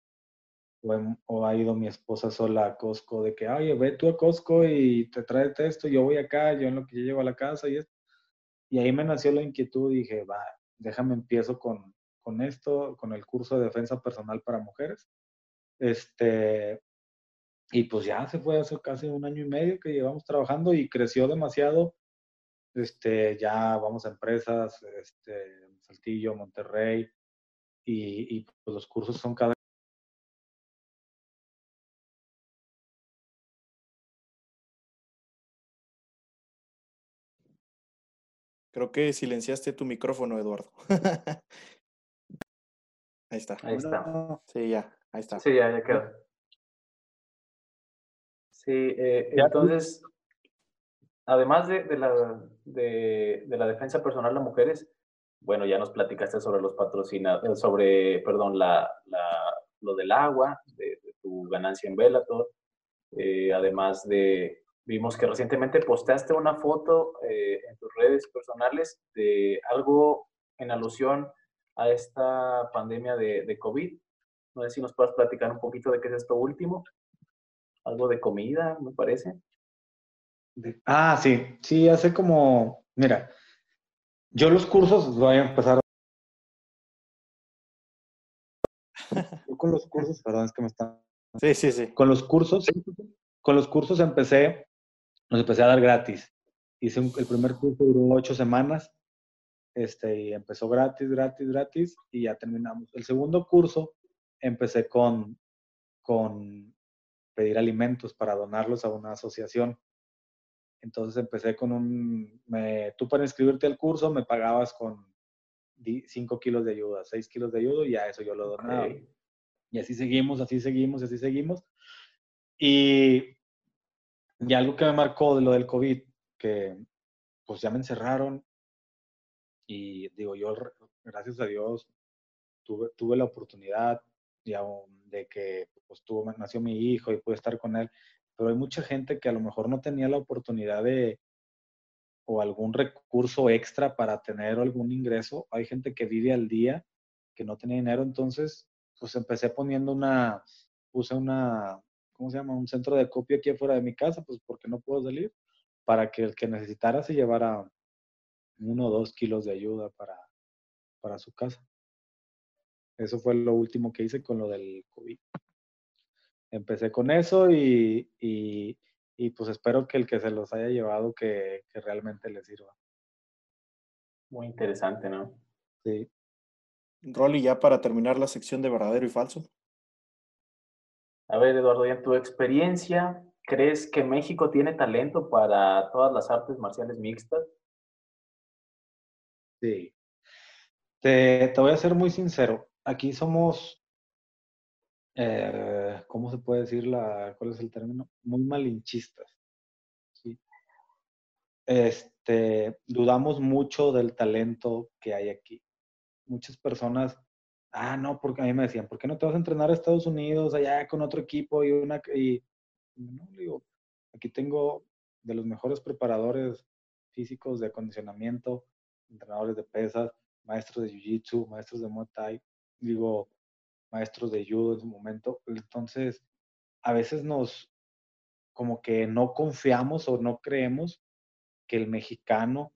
o, ha ido mi esposa sola a Costco de que, oye, ve tú a Costco y te traes esto, yo voy acá, yo en lo que yo llego a la casa y esto. Y ahí me nació la inquietud dije, va, déjame empiezo con, con esto, con el curso de defensa personal para mujeres. Este, y pues ya se fue hace casi un año y medio que llevamos trabajando y creció demasiado. Este, ya vamos a empresas, este, Saltillo, Monterrey, y, y pues los cursos son cada Creo que silenciaste tu micrófono, Eduardo. ahí está. Ahí está. Sí, ya, ahí está. Sí, ya, ya quedó. Sí, eh, entonces, además de, de la, de, de, la defensa personal de mujeres, bueno, ya nos platicaste sobre los patrocinadores, sobre, perdón, la, la, lo del agua, de, tu ganancia en Bellator, eh, además de, Vimos que recientemente posteaste una foto eh, en tus redes personales de algo en alusión a esta pandemia de, de, COVID. No sé si nos puedas platicar un poquito de qué es esto último. Algo de comida, me parece. Ah, sí, sí, hace como, mira, yo los cursos voy a empezar. Yo con los cursos, perdón, es que me están Sí, sí, sí. Con los cursos, con los cursos empecé, los empecé a dar gratis. Hice el primer curso duró ocho semanas, este, y empezó gratis, gratis, gratis, y ya terminamos. El segundo curso empecé con, con pedir alimentos para donarlos a una asociación. Entonces empecé con un, me, tú para inscribirte al curso me pagabas con 5 kilos de ayuda, 6 kilos de ayuda y a eso yo lo donaba. Y así seguimos, así seguimos, así seguimos. Y, y algo que me marcó de lo del COVID, que pues ya me encerraron y digo, yo gracias a Dios tuve, tuve la oportunidad de que pues tuvo, nació mi hijo y pude estar con él, pero hay mucha gente que a lo mejor no tenía la oportunidad de o algún recurso extra para tener algún ingreso. Hay gente que vive al día, que no tenía dinero, entonces pues empecé poniendo una, puse una, ¿cómo se llama? Un centro de copia aquí afuera de mi casa, pues porque no puedo salir, para que el que necesitara se llevara uno o dos kilos de ayuda para, para su casa. Eso fue lo último que hice con lo del COVID. Empecé con eso y, y, pues espero que el que se los haya llevado que, que realmente les sirva. Muy interesante, ¿no? Sí. Rolly, ya para terminar la sección de verdadero y falso. A ver, Eduardo, en tu experiencia, ¿crees que México tiene talento para todas las artes marciales mixtas? Sí. Te, voy a ser muy sincero. Aquí somos, eh, ¿cómo se puede decir la, cuál es el término? Muy malinchistas. ¿sí? Este, dudamos mucho del talento que hay aquí muchas personas, ah, no, porque a mí me decían, ¿por qué no te vas a entrenar a Estados Unidos allá con otro equipo y una... Y, no, digo, aquí tengo de los mejores preparadores físicos de acondicionamiento, entrenadores de pesas, maestros de jiu-jitsu, maestros de muay thai, digo, maestros de judo en su momento. Entonces, a veces nos, como que no confiamos o no creemos que el mexicano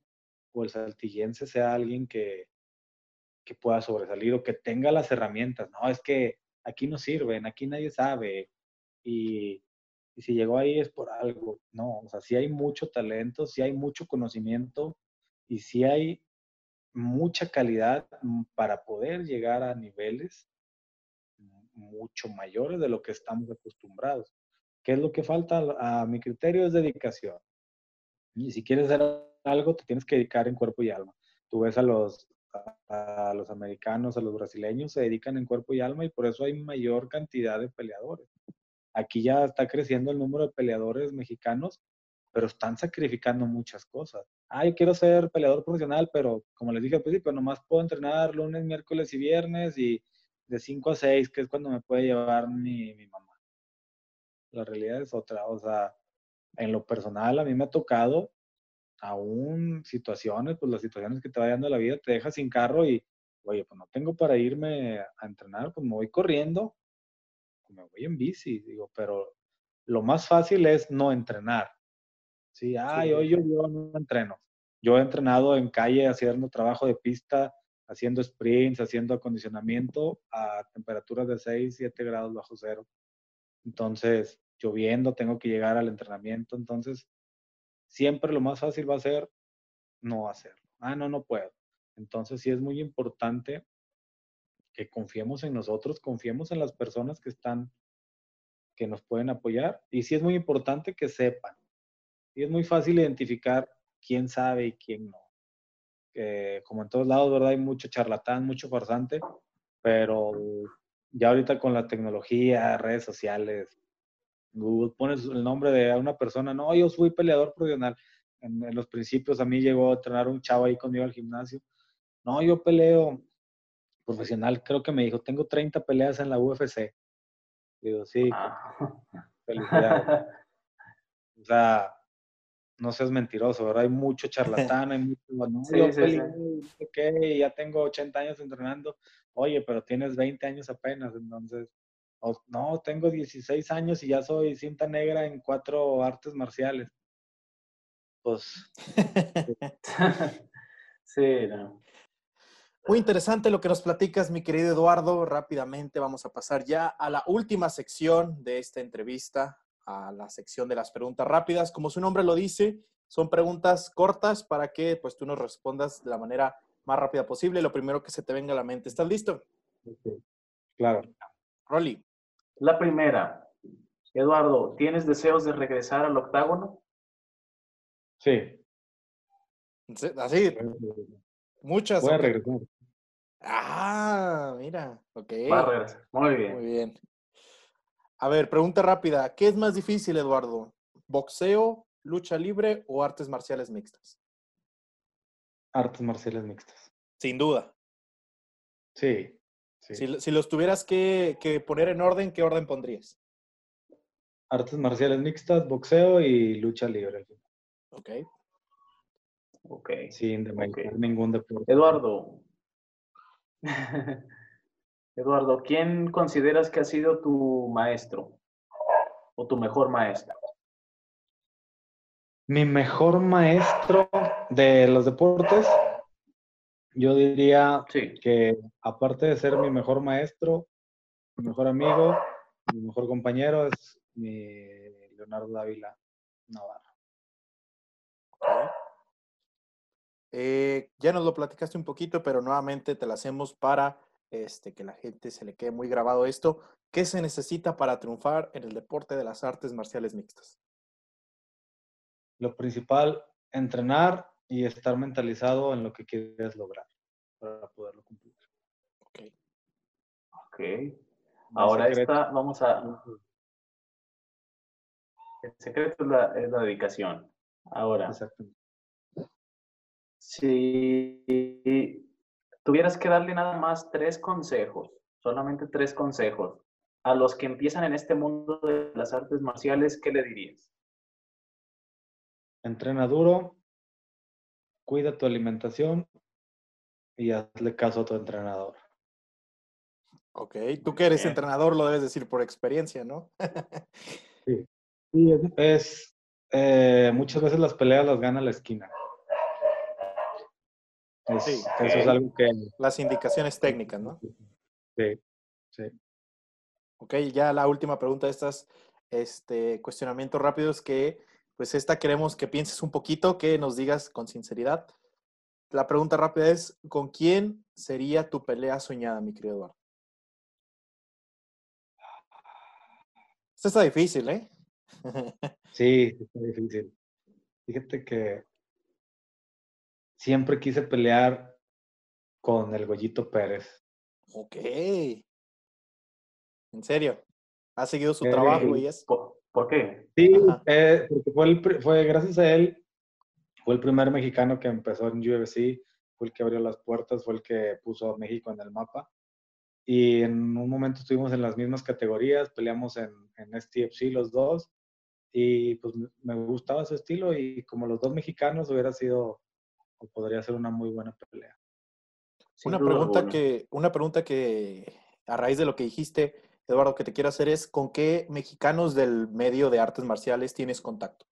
o el saltillense sea alguien que, que pueda sobresalir o que tenga las herramientas. No, es que aquí no sirven, aquí nadie sabe. Y, si llegó ahí es por algo. No, o sea, sí hay mucho talento, sí hay mucho conocimiento y sí hay mucha calidad para poder llegar a niveles mucho mayores de lo que estamos acostumbrados. ¿Qué es lo que falta? A mi criterio es dedicación. Y si quieres hacer algo, te tienes que dedicar en cuerpo y alma. Tú ves a los a los americanos, a los brasileños, se dedican en cuerpo y alma y por eso hay mayor cantidad de peleadores. Aquí ya está creciendo el número de peleadores mexicanos, pero están sacrificando muchas cosas. Ay, quiero ser peleador profesional, pero como les dije al principio, nomás puedo entrenar lunes, miércoles y viernes y de 5 a 6, que es cuando me puede llevar mi, mi mamá. La realidad es otra. O sea, en lo personal a mí me ha tocado aún situaciones, pues las situaciones que te va dando la vida, te deja sin carro y, oye, pues no tengo para irme a entrenar, pues me voy corriendo, pues me voy en bici, digo, pero lo más fácil es no entrenar. Sí, ay, hoy yo, yo no entreno. Yo he entrenado en calle haciendo trabajo de pista, haciendo sprints, haciendo acondicionamiento a temperaturas de 6, 7 grados bajo cero. Entonces, lloviendo, tengo que llegar al entrenamiento. Entonces, siempre lo más fácil va a ser no hacerlo. Ah, no, no puedo. Entonces sí es muy importante que confiemos en nosotros, confiemos en las personas que están, que nos pueden apoyar. Y sí es muy importante que sepan. Y es muy fácil identificar quién sabe y quién no. como en todos lados, ¿verdad? Hay mucho charlatán, mucho farsante, pero ya ahorita con la tecnología, redes sociales, Google pones el nombre de una persona, no, yo fui peleador profesional. En, los principios a mí llegó a entrenar un chavo ahí conmigo al gimnasio. No, yo peleo profesional, creo que me dijo, tengo 30 peleas en la UFC. Digo, sí, ah. felicidades. o sea, no seas mentiroso, ¿verdad? Hay mucho charlatán, hay mucho, no, yo ya tengo 80 años entrenando. Oye, pero tienes 20 años apenas, entonces no, tengo 16 años y ya soy cinta negra en cuatro artes marciales. Pues. sí, no. Muy interesante lo que nos platicas, mi querido Eduardo. Rápidamente vamos a pasar ya a la última sección de esta entrevista, a la sección de las preguntas rápidas. Como su nombre lo dice, son preguntas cortas para que pues tú nos respondas de la manera más rápida posible. Lo primero que se te venga a la mente. ¿Estás listo? Claro. Rolly. La primera, Eduardo, ¿tienes deseos de regresar al octágono? Sí. Así, muchas. Voy a regresar. Ah, mira, ok. Va a regresar. Muy bien. Muy bien. A ver, pregunta rápida. ¿Qué es más difícil, Eduardo? ¿Boxeo, lucha libre o artes marciales mixtas? Artes marciales mixtas. Sin duda. Sí. Sí. Si, si los tuvieras que, que poner en orden, ¿qué orden pondrías? Artes marciales mixtas, boxeo y lucha libre. Ok. Ok. Sin Ok. ningún deporte. Eduardo. Eduardo, ¿quién consideras que ha sido tu maestro o tu mejor maestro? Mi mejor maestro de los deportes, yo diría Sí. que aparte de ser mi mejor maestro, mi mejor amigo, mi mejor compañero es mi Leonardo Dávila Navarro. Eh, ya nos lo platicaste un poquito, pero nuevamente te lo hacemos para este, que la gente se le quede muy grabado esto. ¿Qué se necesita para triunfar en el deporte de las artes marciales mixtas? Lo principal, entrenar y estar mentalizado en lo que quieres lograr para poderlo cumplir. Ok. Ok. No Ahora secreto. esta, vamos a... El secreto es la, es la dedicación. Ahora, Exactamente. si tuvieras que darle nada más tres consejos, solamente tres consejos, a los que empiezan en este mundo de las artes marciales, ¿qué le dirías? Entrena duro, cuida tu alimentación y hazle caso a tu entrenador. Ok. Tú que eres entrenador lo debes decir por experiencia, ¿no? Sí, es, es, eh, muchas veces las peleas las gana la esquina. Es- Sí. Eso es Ok. algo que... Las indicaciones técnicas, ¿no? Sí, sí. Ok, ya la última pregunta de estas este, cuestionamientos rápidos que, pues esta queremos que pienses un poquito, que nos digas con sinceridad. La pregunta rápida es, ¿con quién sería tu pelea soñada, mi querido Eduardo? Esta está difícil, ¿eh? Sí, está difícil. Fíjate que siempre quise pelear con el Goyito Pérez. ok. En serio. ¿Ha seguido su Eh, trabajo y es? ¿Por, por qué? Sí, eh, porque fue, el, fue gracias a él, fue el primer mexicano que empezó en UFC, fue el que abrió las puertas, fue el que puso a México en el mapa. Y en un momento estuvimos en las mismas categorías, peleamos en, en STFC los dos, y pues me- gustaba su estilo, y como los dos mexicanos hubiera sido, o podría ser una muy buena pelea. Sin Una pregunta alguna. que, una pregunta que, a raíz de lo que dijiste, Eduardo, que te quiero hacer es, ¿con qué mexicanos del medio de artes marciales tienes contacto?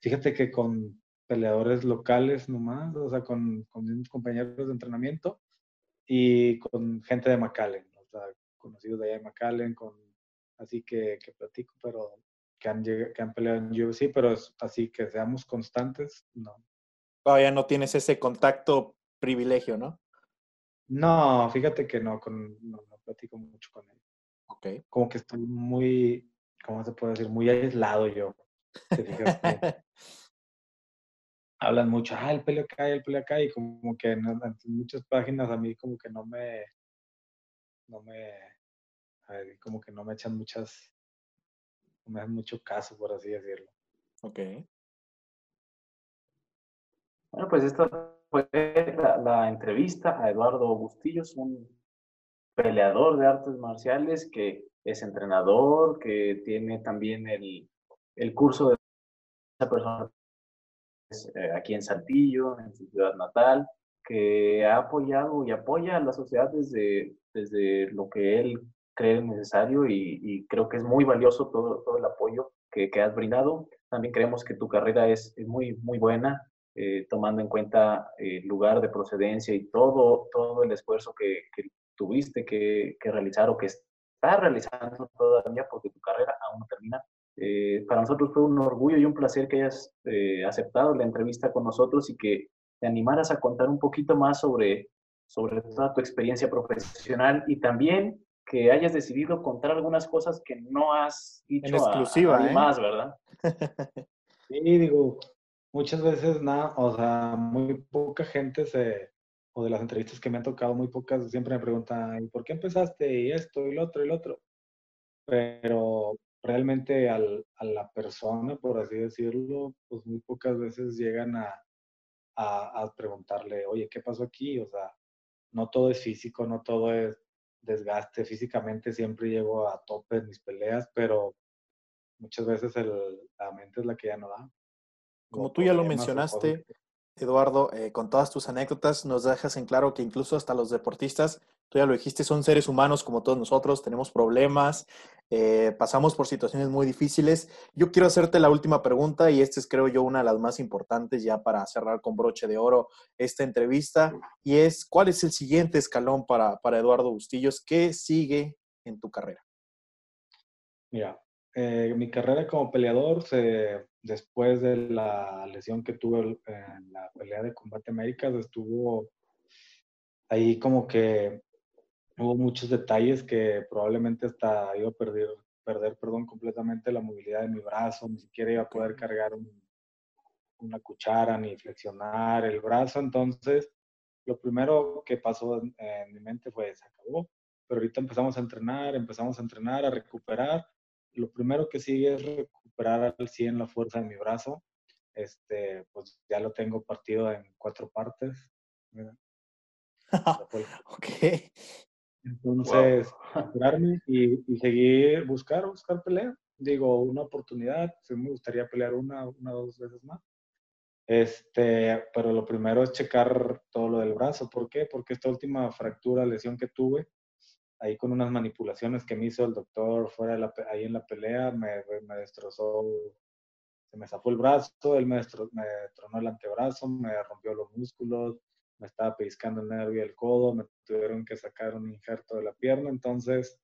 Fíjate que con peleadores locales nomás, o sea, con, con mis compañeros de entrenamiento y con gente de McAllen, o sea, conocidos de allá de McAllen, con, así que, que platico, pero que han, que han peleado en UFC, pero es así que seamos constantes, no. Todavía no tienes ese contacto privilegio, ¿no? No, fíjate que no, con, no, no platico mucho con él. Ok. Como que estoy muy, ¿cómo se puede decir? Muy aislado yo. ¿Te fijas? Que hablan mucho, ah, el peleo acá, el peleo acá, y como que en, en muchas páginas a mí como que no me, no me, a ver, como que no me echan muchas, no me dan mucho caso, por así decirlo. ok. Bueno, pues esta fue la, la entrevista a Eduardo Bustillos, un peleador de artes marciales que es entrenador, que tiene también el, el curso de esa persona eh, aquí en Saltillo, en su ciudad natal, que ha apoyado y apoya a la sociedad desde, desde lo que él cree necesario y, creo que es muy valioso todo, todo el apoyo que, que has brindado. También creemos que tu carrera es, es muy, muy buena, eh, tomando en cuenta el lugar de procedencia y todo, todo el esfuerzo que, tuviste que, realizar o que estás realizando todavía porque tu carrera aún no termina. Eh, para nosotros fue un orgullo y un placer que hayas eh, aceptado la entrevista con nosotros y que te animaras a contar un poquito más sobre, sobre toda tu experiencia profesional y también que hayas decidido contar algunas cosas que no has dicho en exclusiva, a, más, ¿verdad? sí, digo, muchas veces nada, o sea, muy poca gente se, o de las entrevistas que me han tocado, muy pocas siempre me preguntan, ¿y por qué empezaste? Y esto, y lo otro, y lo otro. Pero realmente al, a la persona, por así decirlo, pues muy pocas veces llegan a, a, a preguntarle, oye, ¿qué pasó aquí? O sea, no todo es físico, no todo es desgaste. Físicamente siempre llego a tope en mis peleas, pero muchas veces el, la mente es la que ya no da. Como tú ya lo mencionaste, Eduardo, eh, con todas tus anécdotas nos dejas en claro que incluso hasta los deportistas, tú ya lo dijiste, son seres humanos como todos nosotros, tenemos problemas, eh, pasamos por situaciones muy difíciles. Yo quiero hacerte la última pregunta y esta es creo yo una de las más importantes ya para cerrar con broche de oro esta entrevista y es, ¿cuál es el siguiente escalón para, para Eduardo Bustillos? ¿Qué sigue en tu carrera? Mira, eh, mi carrera como peleador, se, después de la lesión que tuve en la pelea de Combate Américas, estuvo ahí como que hubo muchos detalles que probablemente hasta iba a perder, perder perdón, completamente la movilidad de mi brazo, ni siquiera iba a poder cargar una cuchara ni flexionar el brazo. Entonces, lo primero que pasó en, en mi mente fue, se acabó. Pero ahorita empezamos a entrenar, empezamos a entrenar, a recuperar lo primero que sigue es recuperar al 100 la fuerza de mi brazo. Este, pues ya lo tengo partido en cuatro partes. ok. Entonces, curarme y, y, seguir, buscar, buscar pelea. Digo, una oportunidad, sí me gustaría pelear una, una o dos veces más. Este, pero lo primero es checar todo lo del brazo. ¿Por qué? Porque esta última fractura, lesión que tuve, ahí con unas manipulaciones que me hizo el doctor fuera de la, ahí en la pelea, me, me destrozó, se me zafó el brazo, él me, me tronó el antebrazo, me rompió los músculos, me estaba pellizcando el nervio del codo, me tuvieron que sacar un injerto de la pierna, entonces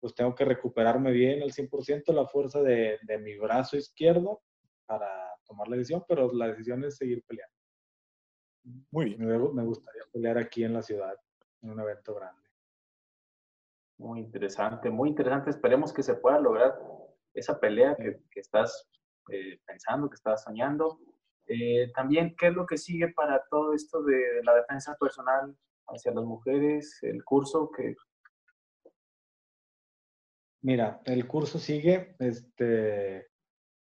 pues tengo que recuperarme bien al 100% la fuerza de, de mi brazo izquierdo para tomar la decisión, pero la decisión es seguir peleando. Muy bien. Me, me gustaría pelear aquí en la ciudad, en un evento grande. Muy interesante, muy interesante. Esperemos que se pueda lograr esa pelea que, estás eh, pensando, que estás soñando. Eh, también, ¿qué es lo que sigue para todo esto de la defensa personal hacia las mujeres? El curso que... Mira, el curso sigue, este,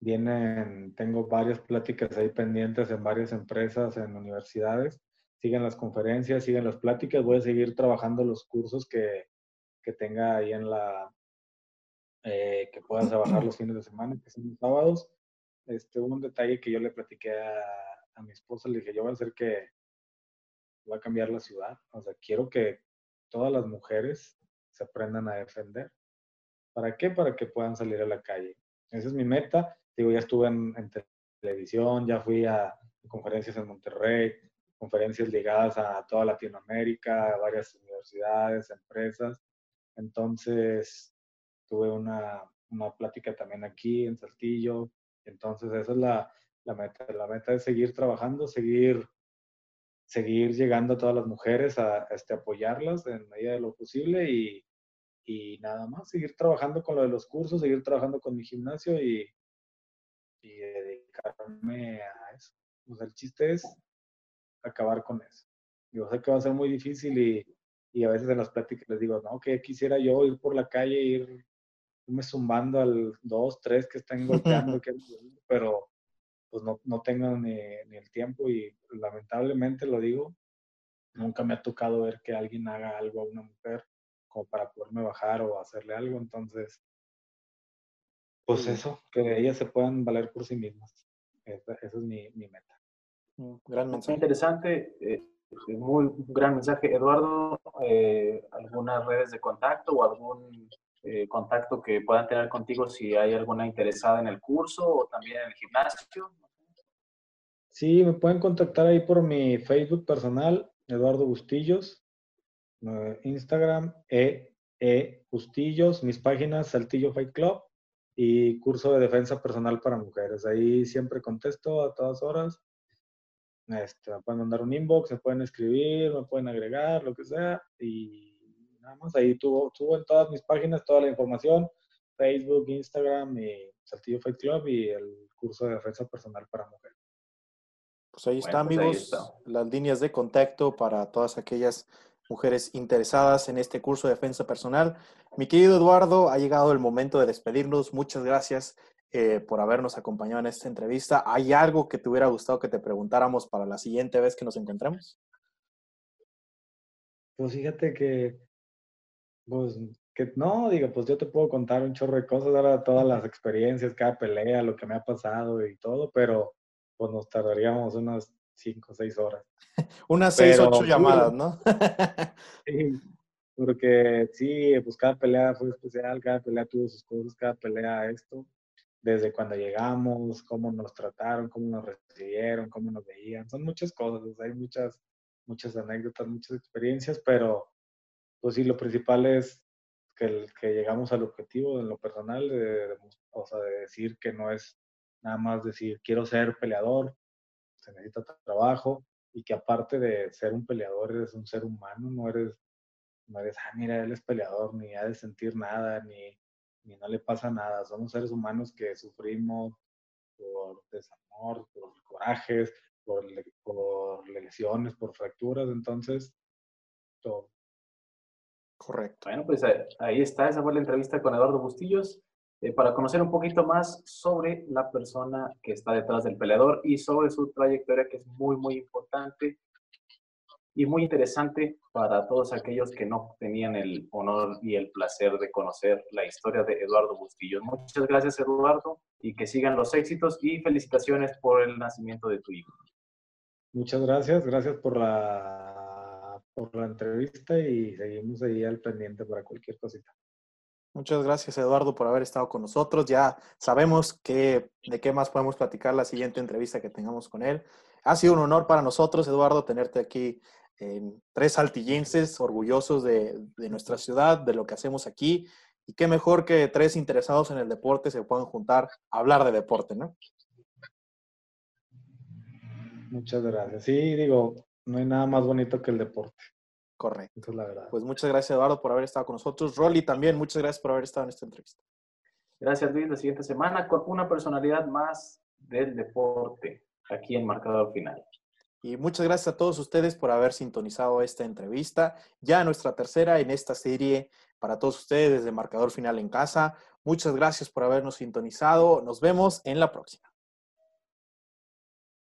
vienen, tengo varias pláticas ahí pendientes en varias empresas, en universidades, siguen las conferencias, siguen las pláticas, voy a seguir trabajando los cursos que, que tenga ahí en la, eh, que pueda trabajar los fines de semana, que son los sábados. Este, un detalle que yo le platiqué a, a, mi esposa, le dije, yo voy a hacer que voy a cambiar la ciudad. O sea, quiero que todas las mujeres se aprendan a defender. ¿Para qué? Para que puedan salir a la calle. Esa es mi meta. Digo, ya estuve en, en televisión, ya fui a conferencias en Monterrey, conferencias ligadas a toda Latinoamérica, a varias universidades, empresas. Entonces, tuve una, una plática también aquí en Saltillo. Entonces, esa es la, la meta. La meta es seguir trabajando, seguir, seguir llegando a todas las mujeres, a, este, apoyarlas en medida de lo posible y, y nada más, seguir trabajando con lo de los cursos, seguir trabajando con mi gimnasio y, y dedicarme a eso. Sea, el chiste es acabar con eso. Yo sé que va a ser muy difícil y, y a veces en las pláticas les digo, no, que quisiera yo ir por la calle, ir irme zumbando al 2, 3 que están golpeando, pero pues no, no tengo ni, ni, el tiempo y lamentablemente lo digo, nunca me ha tocado ver que alguien haga algo a una mujer como para poderme bajar o hacerle algo, entonces, pues eso, que ellas se puedan valer por sí mismas. Esa, esa es mi, mi meta. Mm, gran mensaje. Interesante. Eh, muy gran mensaje. Eduardo, eh, ¿algunas redes de contacto o algún eh, contacto que puedan tener contigo si hay alguna interesada en el curso o también en el gimnasio? Sí, me pueden contactar ahí por mi Facebook personal, Eduardo Bustillos, eh, Instagram, e, e Bustillos, mis páginas, Saltillo Fight Club y curso de defensa personal para mujeres. Ahí siempre contesto a todas horas. Este, me pueden mandar un inbox, me pueden escribir, me pueden agregar, lo que sea. Y nada más ahí tuvo, tuvo en todas mis páginas toda la información, Facebook, Instagram y Saltillo Fight Club y el curso de defensa personal para mujeres. Pues ahí está, pues amigos, las líneas de contacto para todas aquellas mujeres interesadas en este curso de defensa personal. Mi querido Eduardo, ha llegado el momento de despedirnos. Muchas gracias eh, por habernos acompañado en esta entrevista. ¿Hay algo que te hubiera gustado que te preguntáramos para la siguiente vez que nos encontremos? Pues fíjate que, pues, que no, digo, pues yo te puedo contar un chorro de cosas, ahora todas las experiencias, cada pelea, lo que me ha pasado y todo, pero pues nos tardaríamos unas cinco o seis horas. unas seis, ocho llamadas, ¿no? sí, porque sí, pues cada pelea fue especial, cada pelea tuvo sus cosas, cada pelea esto desde cuando llegamos, cómo nos trataron, cómo nos recibieron, cómo nos veían. Son muchas cosas, hay muchas, muchas anécdotas, muchas experiencias, pero pues sí, lo principal es que, llegamos al objetivo en lo personal, de, o sea, de decir que no es nada más decir quiero ser peleador, se necesita trabajo y que aparte de ser un peleador eres un ser humano, no eres, no eres, ah, mira, él es peleador, ni ha de sentir nada, ni y no le pasa nada. Somos seres humanos que sufrimos por desamor, por corajes, por, por lesiones, por fracturas, entonces, todo. Correcto. Bueno, pues eh, ahí está, esa fue la entrevista con Eduardo Bustillos. Eh, para conocer un poquito más sobre la persona que está detrás del peleador y sobre su trayectoria, que es muy, muy importante y muy interesante para todos aquellos que no tenían el honor y el placer de conocer la historia de Eduardo Bustillo. Muchas gracias, Eduardo, y que sigan los éxitos y felicitaciones por el nacimiento de tu hijo. Muchas gracias, gracias por la, por la entrevista y seguimos ahí al pendiente para cualquier cosita. Muchas gracias, Eduardo, por haber estado con nosotros. Ya sabemos que, de qué más podemos platicar la siguiente entrevista que tengamos con él. Ha sido un honor para nosotros, Eduardo, tenerte aquí tres saltillenses orgullosos de, nuestra ciudad, de lo que hacemos aquí. Y qué mejor que tres interesados en el deporte se puedan juntar a hablar de deporte, ¿no? Muchas gracias. Sí, digo, no hay nada más bonito que el deporte. Correcto. es la verdad. Pues muchas gracias, Eduardo, por haber estado con nosotros. Rolly también, muchas gracias por haber estado en esta entrevista. Gracias, Luis. La siguiente semana con una personalidad más del deporte aquí en Marcador Final. Y muchas gracias a todos ustedes por haber sintonizado esta entrevista, ya nuestra tercera en esta serie para todos ustedes desde Marcador Final en Casa. Muchas gracias por habernos sintonizado. Nos vemos en la próxima.